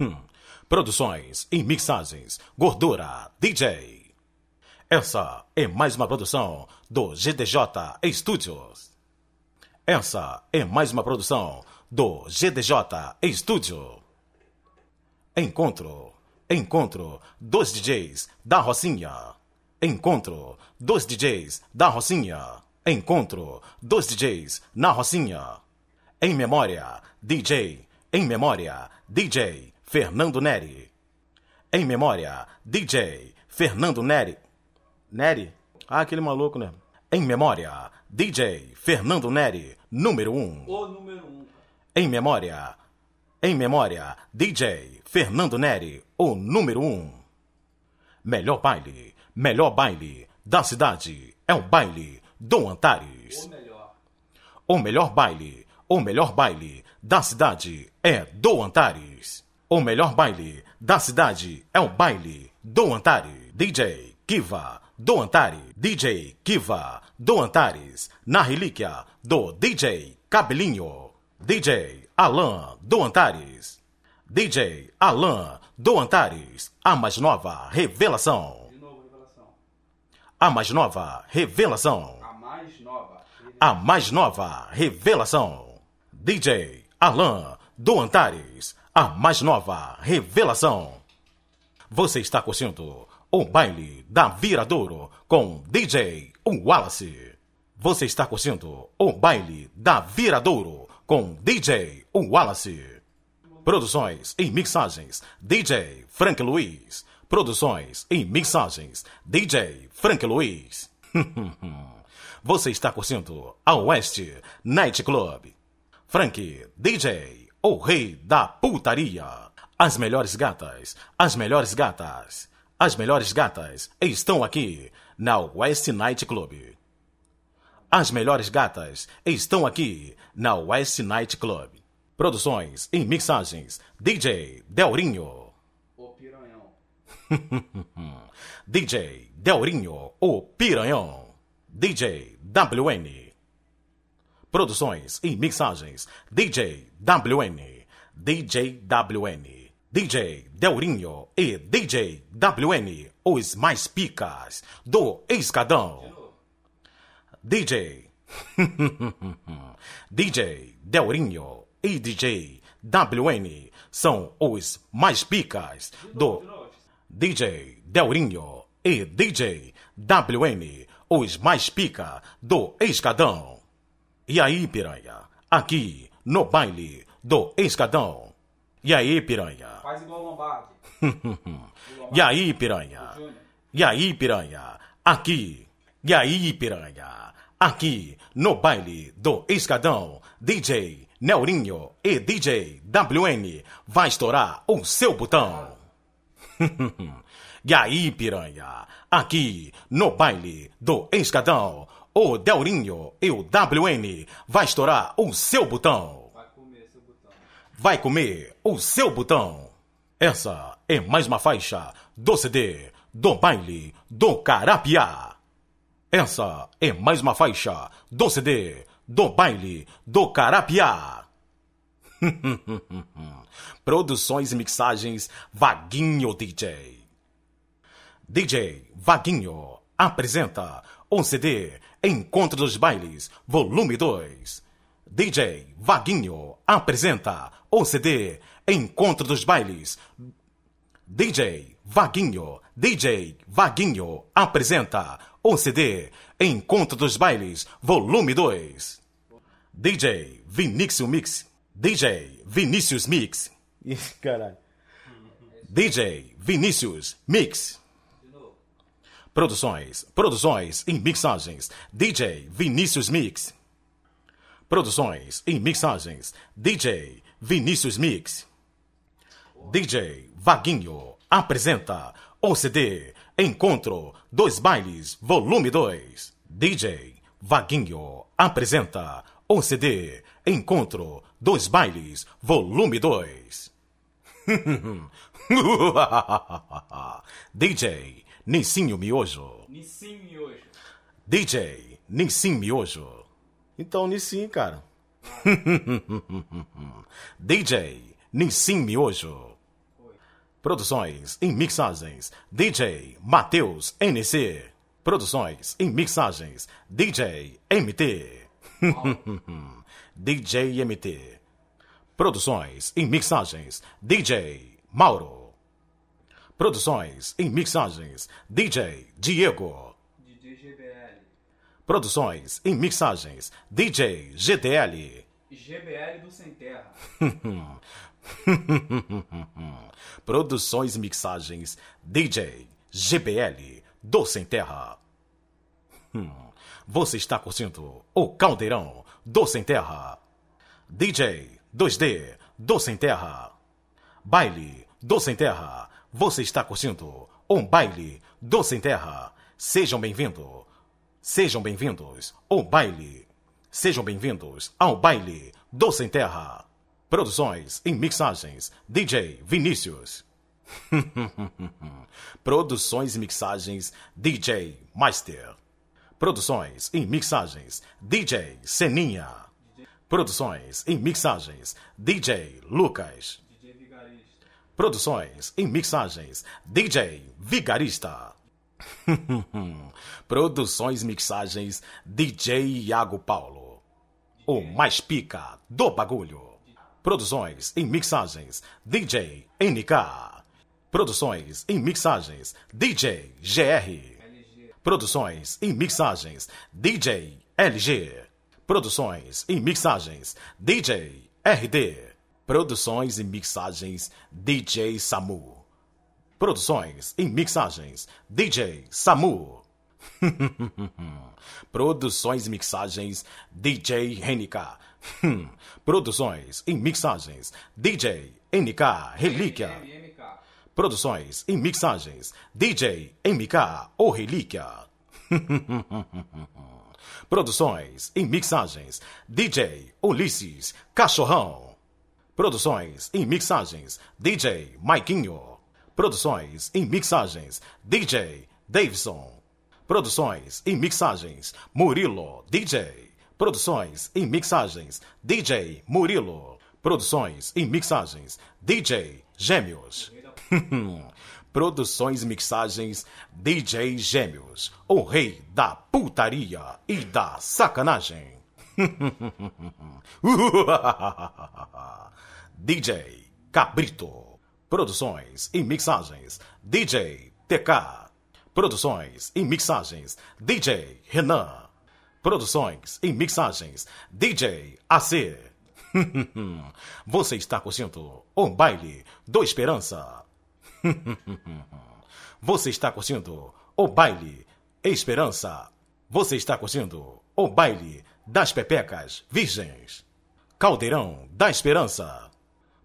Hum. Produções e mixagens. Gordura DJ. Essa é mais uma produção do GDJ Studios. Essa é mais uma produção do GDJ Studio. Encontro. Encontro dos DJs da Rocinha. Encontro dos DJs da Rocinha. Encontro dos DJs na Rocinha. Em memória, DJ. Em memória, DJ Fernando Neri. Em memória, DJ Fernando Neri. Neri? Ah, aquele maluco, né? Em memória, DJ Fernando Neri, número 1. Um. O número 1. Um. Em memória, em memória, DJ Fernando Neri, o número 1. Um. Melhor baile, melhor baile da cidade é o baile do Antares. O melhor. O melhor baile, o melhor baile da cidade é do Antares. O melhor baile da cidade é o baile do Antares. DJ Kiva do Antares. DJ Kiva do Antares. Na relíquia do DJ Cabelinho. DJ Alan do Antares. DJ Alan do Antares. A mais nova revelação. Novo, revelação. A mais nova revelação. A mais nova. A mais nova revelação. DJ Alan do Antares. A mais nova revelação. Você está curtindo o baile da Viradouro com DJ Wallace. Você está curtindo o baile da Viradouro com DJ Wallace. Produções e mixagens DJ Frank Luiz. Produções e mixagens DJ Frank Luiz. Você está curtindo a Oeste Night Club. Frank DJ, o rei da putaria. As melhores gatas, as melhores gatas, as melhores gatas estão aqui na West Night Club. As melhores gatas estão aqui na West Night Club. Produções e mixagens DJ Delrinho. O piranhão. DJ Delrinho, o piranhão. DJ WN. Produções e mixagens DJ WN. DJ WN. DJ Delrinho e DJ WN, os mais picas do Escadão. DJ DJ Delrinho e DJ WN são os mais picas do DJ Delrinho e DJ WN, os mais pica do Escadão. E aí, piranha? Aqui no baile do Escadão. E aí, piranha? Faz igual o Lombardi. E aí, piranha? E aí, piranha? Aqui. E aí, piranha? Aqui no baile do Escadão, DJ Neurinho e DJ WN vai estourar o seu botão. e aí, piranha? Aqui no baile do Escadão, o Delrinho e o WN vai estourar o seu botão Vai comer seu botão. vai comer o seu botão. Essa é mais uma faixa do CD do baile do Carapiá. Essa é mais uma faixa do CD do baile do Carapiá. Produções e mixagens Vaguinho DJ. DJ Vaguinho apresenta um CD Encontro dos Bailes, volume 2. DJ Vaguinho apresenta um CD Encontro dos Bailes. DJ Vaguinho, DJ Vaguinho apresenta um CD Encontro dos Bailes, volume 2. DJ Vinícius Mix. DJ Vinícius Mix. Caralho. DJ Vinícius Mix. Produções, produções e mixagens. DJ Vinícius Mix. Produções e mixagens. DJ Vinícius Mix. DJ Vaguinho apresenta o CD Encontro dos Bailes, volume 2. DJ Vaguinho apresenta o CD Encontro dos Bailes, volume 2. DJ Nissinho Miojo. Nissim Miojo. DJ Nissim Miojo. Então, Nissim, cara. DJ Nissim Miojo. Produções e mixagens DJ Matheus NC. Produções e mixagens DJ MT. DJ MT. Produções e mixagens DJ Mauro. Produções e mixagens DJ Diego. DJ GBL. Produções e mixagens DJ GDL. GBL do Sem Terra. Produções e mixagens DJ GBL do Sem Terra. Você está curtindo o Caldeirão do Sem Terra. DJ 2D do Sem Terra. Baile do Sem Terra. Você está curtindo um baile do Sem Terra. Sejam bem-vindos. Sejam bem-vindos ao baile. Sejam bem-vindos ao baile do Sem Terra. Produções e mixagens DJ Vinícius. Produções e mixagens DJ Meister. Produções e mixagens DJ Seninha. Produções e mixagens DJ Lucas. Produções e mixagens DJ Vigarista. Produções mixagens DJ Iago Paulo. O mais pica do bagulho. Produções e mixagens DJ NK. Produções e mixagens DJ GR. Produções e mixagens DJ LG. Produções e mixagens DJ RD. Produções e mixagens DJ Samu. Produções e mixagens DJ Samu. Produções e mixagens DJ NK. Produções e mixagens DJ NK Relíquia. Produções e mixagens DJ MK ou Relíquia. Produções e mixagens DJ Ulisses Cachorrão. Produções e mixagens DJ Maiquinho. Produções e mixagens DJ Davidson. Produções e mixagens Murilo DJ. Produções e mixagens DJ Murilo. Produções e mixagens DJ Gêmeos. Produções e mixagens DJ Gêmeos, o rei da putaria e da sacanagem. DJ Cabrito. Produções e mixagens DJ TK. Produções e mixagens DJ Renan. Produções e mixagens DJ AC. Você está curtindo o baile do Esperança. Você está curtindo o baile Esperança. Você está curtindo o baile das Pepecas Virgens. Caldeirão da Esperança.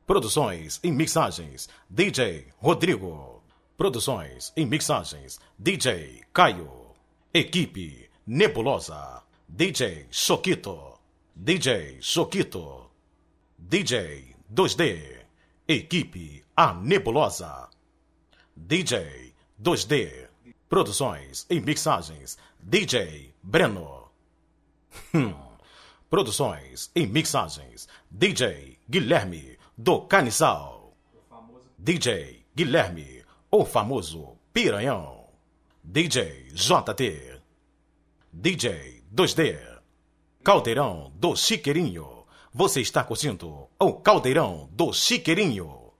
Produções e mixagens DJ Rodrigo. Produções e mixagens DJ Caio. Equipe Nebulosa. DJ Choquito. DJ Choquito. DJ 2D. Equipe A Nebulosa. DJ 2D. Produções e mixagens DJ Breno. Hum. Produções e mixagens DJ Guilherme do Caniçal. O famoso DJ Guilherme, o famoso Piranhão. DJ JT. DJ 2D. Caldeirão do Chiqueirinho. Você está curtindo o Caldeirão do Chiqueirinho.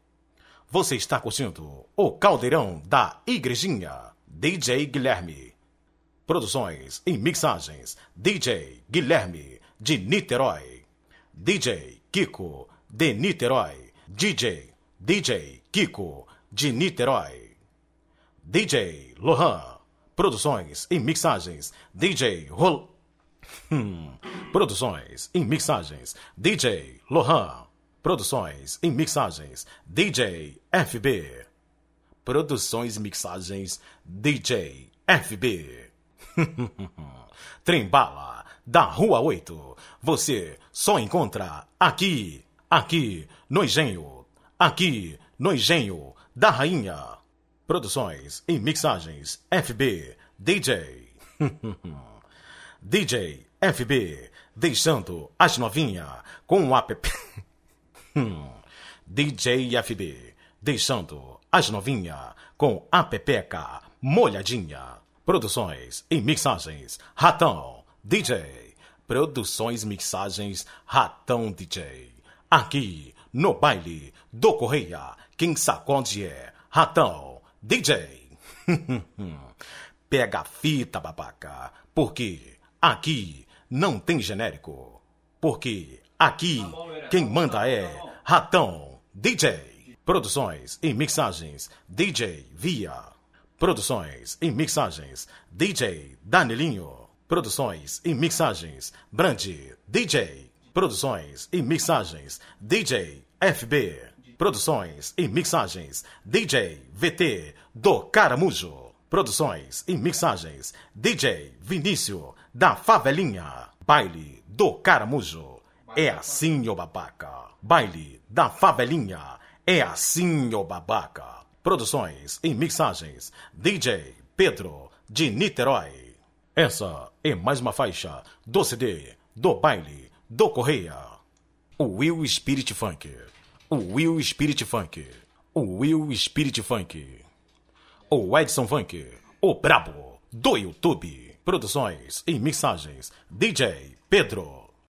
Você está curtindo o Caldeirão da Igrejinha. DJ Guilherme. Produções e mixagens DJ Guilherme de Niterói. DJ Kiko de Niterói. DJ DJ Kiko de Niterói. DJ Lohan. Produções e mixagens DJ Rol. Hum. Produções e mixagens DJ Lohan. Produções e mixagens DJ FB. Produções e mixagens DJ FB. Trembala da Rua 8. Você só encontra aqui, aqui no Engenho, aqui no Engenho da Rainha. Produções e mixagens FB DJ. DJ FB deixando as novinha com o app. DJ FB deixando as novinha com a pepeca molhadinha. Produções e mixagens Ratão DJ. Produções e mixagens Ratão DJ. Aqui no baile do Correia, quem sacode é Ratão DJ. Pega a fita, babaca, porque aqui não tem genérico. Porque aqui quem manda é Ratão DJ. Produções e mixagens DJ Via. Produções e mixagens DJ Danilinho. Produções e mixagens Brandi DJ. Produções e mixagens DJ FB. Produções e mixagens DJ VT do Caramujo. Produções e mixagens DJ Vinícius da Favelinha. Baile do Caramujo. É assim, ô babaca. Baile da Favelinha. É assim, ô babaca. Produções e mixagens DJ Pedro de Niterói. Essa é mais uma faixa do CD do Baile do Correia. O Will Spirit Funk. O Will Spirit Funk. O Will Spirit Funk. O Edson Funk. O Brabo do YouTube. Produções e mixagens DJ Pedro.